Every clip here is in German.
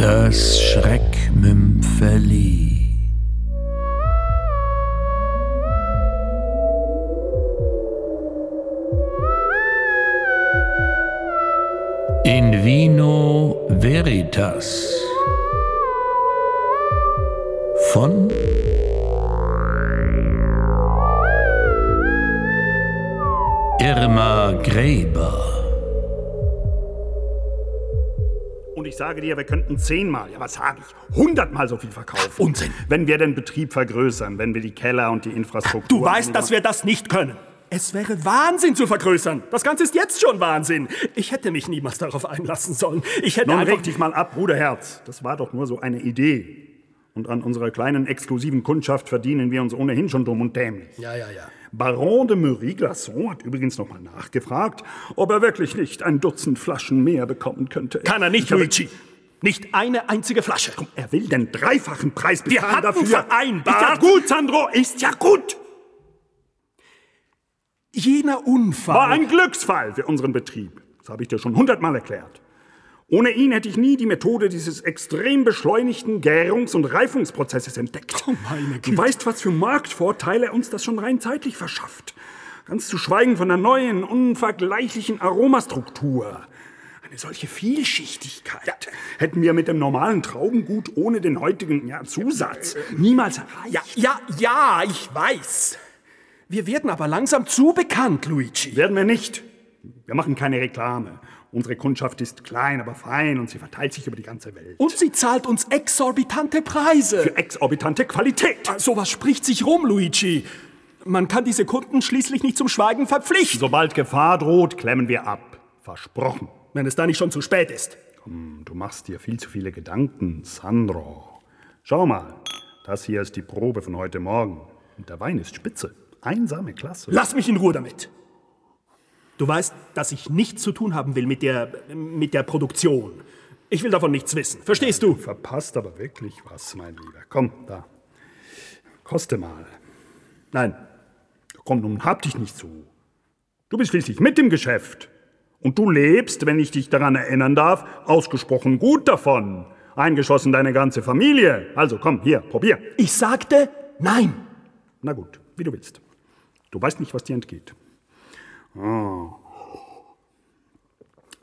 Das Schreckmümpfeli. In vino veritas. Von Irma Gräber. Und ich sage dir, wir könnten zehnmal, ja was sage ich, hundertmal so viel verkaufen. Unsinn. Wenn wir den Betrieb vergrößern, wenn wir die Keller und die Infrastruktur... Du weißt, dass wir das nicht können. Es wäre Wahnsinn zu vergrößern. Das Ganze ist jetzt schon Wahnsinn. Ich hätte mich niemals darauf einlassen sollen. Ich hätte Nun einfach... reg dich mal ab, Bruderherz. Das war doch nur so eine Idee. Und an unserer kleinen exklusiven Kundschaft verdienen wir uns ohnehin schon dumm und dämlich. Ja, ja, ja. Baron de Mury-Glasson hat übrigens noch mal nachgefragt, ob er wirklich nicht ein Dutzend Flaschen mehr bekommen könnte. Kann er nicht, Luigi. Nicht eine einzige Flasche. Er will den dreifachen Preis Wir bezahlen hatten dafür. vereinbart- Ist ja gut, Sandro, ist ja gut. Jener Unfall... War ein Glücksfall für unseren Betrieb. Das habe ich dir schon hundertmal erklärt. Ohne ihn hätte ich nie die Methode dieses extrem beschleunigten Gärungs- und Reifungsprozesses entdeckt. Oh, meine du weißt, was für Marktvorteile uns das schon rein zeitlich verschafft. Ganz zu schweigen von der neuen, unvergleichlichen Aromastruktur. Eine solche Vielschichtigkeit hätten wir mit dem normalen Traubengut ohne den heutigen ja, Zusatz niemals erreicht. Ja, ja, ja, ich weiß. Wir werden aber langsam zu bekannt, Luigi. Werden wir nicht. Wir machen keine Reklame. Unsere Kundschaft ist klein, aber fein und sie verteilt sich über die ganze Welt. Und sie zahlt uns exorbitante Preise. Für exorbitante Qualität. Sowas spricht sich rum, Luigi. Man kann diese Kunden schließlich nicht zum Schweigen verpflichten, Sobald Gefahr droht, klemmen wir ab. Versprochen. wenn es da nicht schon zu spät ist. Komm, du machst dir viel zu viele Gedanken, Sandro. Schau mal, das hier ist die Probe von heute Morgen. Und der Wein ist spitze. Einsame Klasse. Lass mich in Ruhe damit. Du weißt, dass ich nichts zu tun haben will mit der, mit der Produktion. Ich will davon nichts wissen. Verstehst du? Verpasst aber wirklich was, mein Lieber. Komm, da. Koste mal. Nein. Komm, nun hab dich nicht so. Du bist schließlich mit im Geschäft. Und du lebst, wenn ich dich daran erinnern darf, ausgesprochen gut davon. Eingeschossen deine ganze Familie. Also komm, hier, probier. Ich sagte nein. Na gut, wie du willst. Du weißt nicht, was dir entgeht. Oh.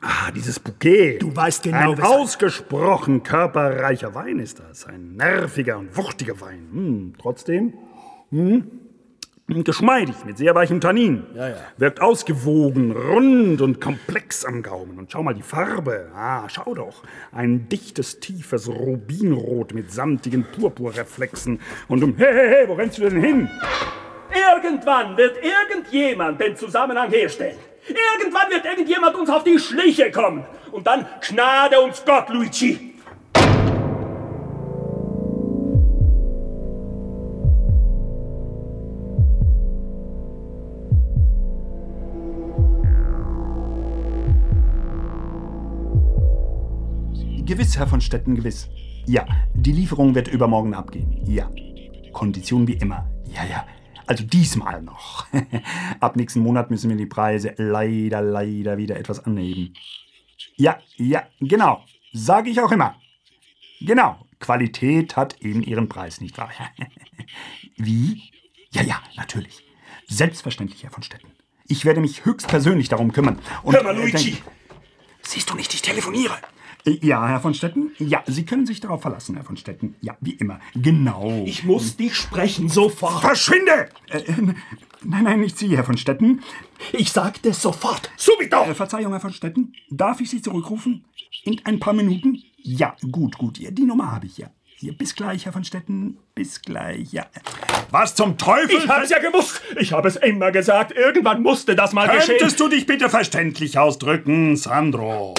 Ah, dieses Bouquet. Du weißt genau, Ein ausgesprochen körperreicher Wein ist das. Ein nerviger und wuchtiger Wein. Hm, trotzdem hm, geschmeidig, mit sehr weichem Tannin. Ja, ja. Wirkt ausgewogen, rund und komplex am Gaumen. Und schau mal die Farbe. Ah, schau doch. Ein dichtes, tiefes Rubinrot mit samtigen Purpurreflexen. Und um, hey, hey, hey, wo rennst du denn hin? Irgendwann wird irgendjemand den Zusammenhang herstellen. Irgendwann wird irgendjemand uns auf die Schliche kommen. Und dann gnade uns Gott, Luigi. Gewiss, Herr von Stetten, gewiss. Ja, die Lieferung wird übermorgen abgehen. Ja. Kondition wie immer. Ja, ja. Also diesmal noch. Ab nächsten Monat müssen wir die Preise leider, leider wieder etwas anheben. Ja, ja, genau. Sage ich auch immer. Genau. Qualität hat eben ihren Preis, nicht wahr? Wie? Ja, ja, natürlich. Selbstverständlich, Herr von Stetten. Ich werde mich höchstpersönlich darum kümmern. Und, Hör mal, äh, Luigi. Siehst du nicht, ich telefoniere. Ja, Herr von Stetten? Ja, Sie können sich darauf verlassen, Herr von Stetten. Ja, wie immer. Genau. Ich muss dich sprechen, sofort. Verschwinde! Äh, äh, nein, nein, nicht Sie, Herr von Stetten. Ich sagte sofort. Subito! Äh, Verzeihung, Herr von Stetten. Darf ich Sie zurückrufen? In ein paar Minuten? Ja, gut, gut. Ja, die Nummer habe ich ja. Hier, bis gleich, Herr von Stetten. Bis gleich, ja. Was zum Teufel? Ich hab's ja gewusst. Ich habe es immer gesagt. Irgendwann musste das mal geschehen. Könntest du dich bitte verständlich ausdrücken, Sandro?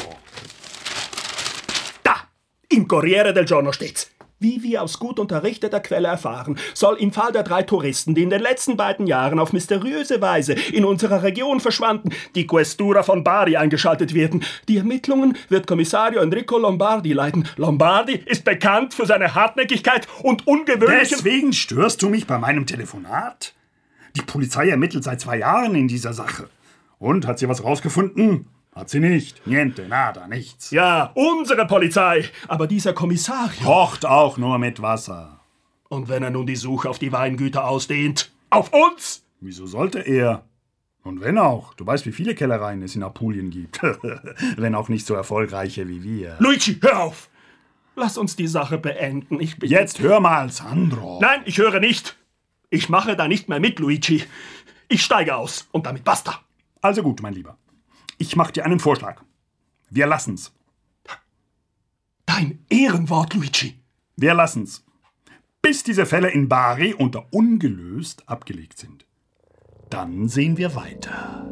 Im Corriere del Giorno steht's. Wie wir aus gut unterrichteter Quelle erfahren, soll im Fall der drei Touristen, die in den letzten beiden Jahren auf mysteriöse Weise in unserer Region verschwanden, die Questura von Bari eingeschaltet werden. Die Ermittlungen wird Kommissario Enrico Lombardi leiten. Lombardi ist bekannt für seine Hartnäckigkeit und ungewöhnlichen... Deswegen störst du mich bei meinem Telefonat? Die Polizei ermittelt seit zwei Jahren in dieser Sache. Und, hat sie was rausgefunden? Hat sie nicht. Niente, nada, nichts. Ja, unsere Polizei. Aber dieser Kommissario. Kocht auch nur mit Wasser. Und wenn er nun die Suche auf die Weingüter ausdehnt? Auf uns? Wieso sollte er? Und wenn auch. Du weißt, wie viele Kellereien es in Apulien gibt. wenn auch nicht so erfolgreiche wie wir. Luigi, hör auf! Lass uns die Sache beenden. Ich bin. Jetzt hör mal, Sandro. Nein, ich höre nicht. Ich mache da nicht mehr mit, Luigi. Ich steige aus und damit basta. Also gut, mein Lieber. Ich mach dir einen Vorschlag. Wir lassen's. Dein Ehrenwort, Luigi. Wir lassen's. Bis diese Fälle in Bari unter ungelöst abgelegt sind. Dann sehen wir weiter.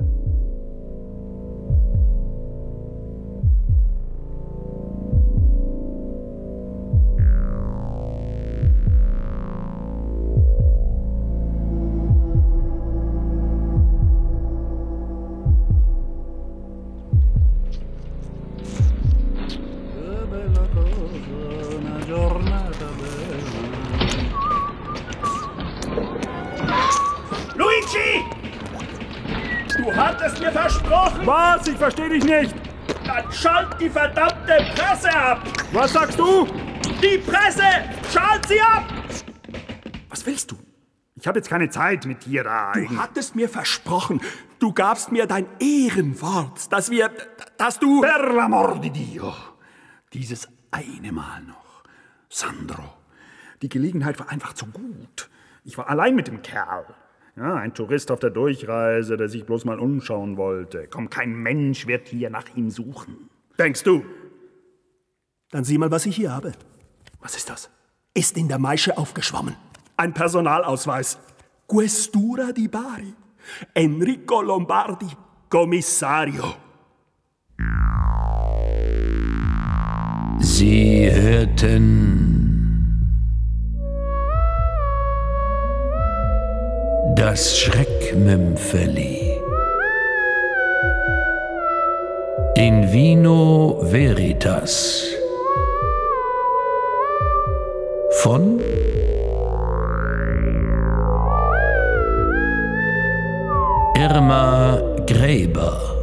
Was? Ich verstehe dich nicht. Dann schalt die verdammte Presse ab! Was sagst du? Die Presse! Schalt sie ab! Was willst du? Ich habe jetzt keine Zeit mit dir da. Du hattest mir versprochen, du gabst mir dein Ehrenwort, dass wir, dass du... Per l'amor di Dio. Dieses eine Mal noch. Sandro. Die Gelegenheit war einfach zu gut. Ich war allein mit dem Kerl. Ja, ein Tourist auf der Durchreise, der sich bloß mal umschauen wollte. Komm, kein Mensch wird hier nach ihm suchen. Denkst du? Dann sieh mal, was ich hier habe. Was ist das? Ist in der Maische aufgeschwommen. Ein Personalausweis. Questura di Bari. Enrico Lombardi, Kommissario. Sie hörten das Schreckmümpfeli. In Vino Veritas von Irma Gräber.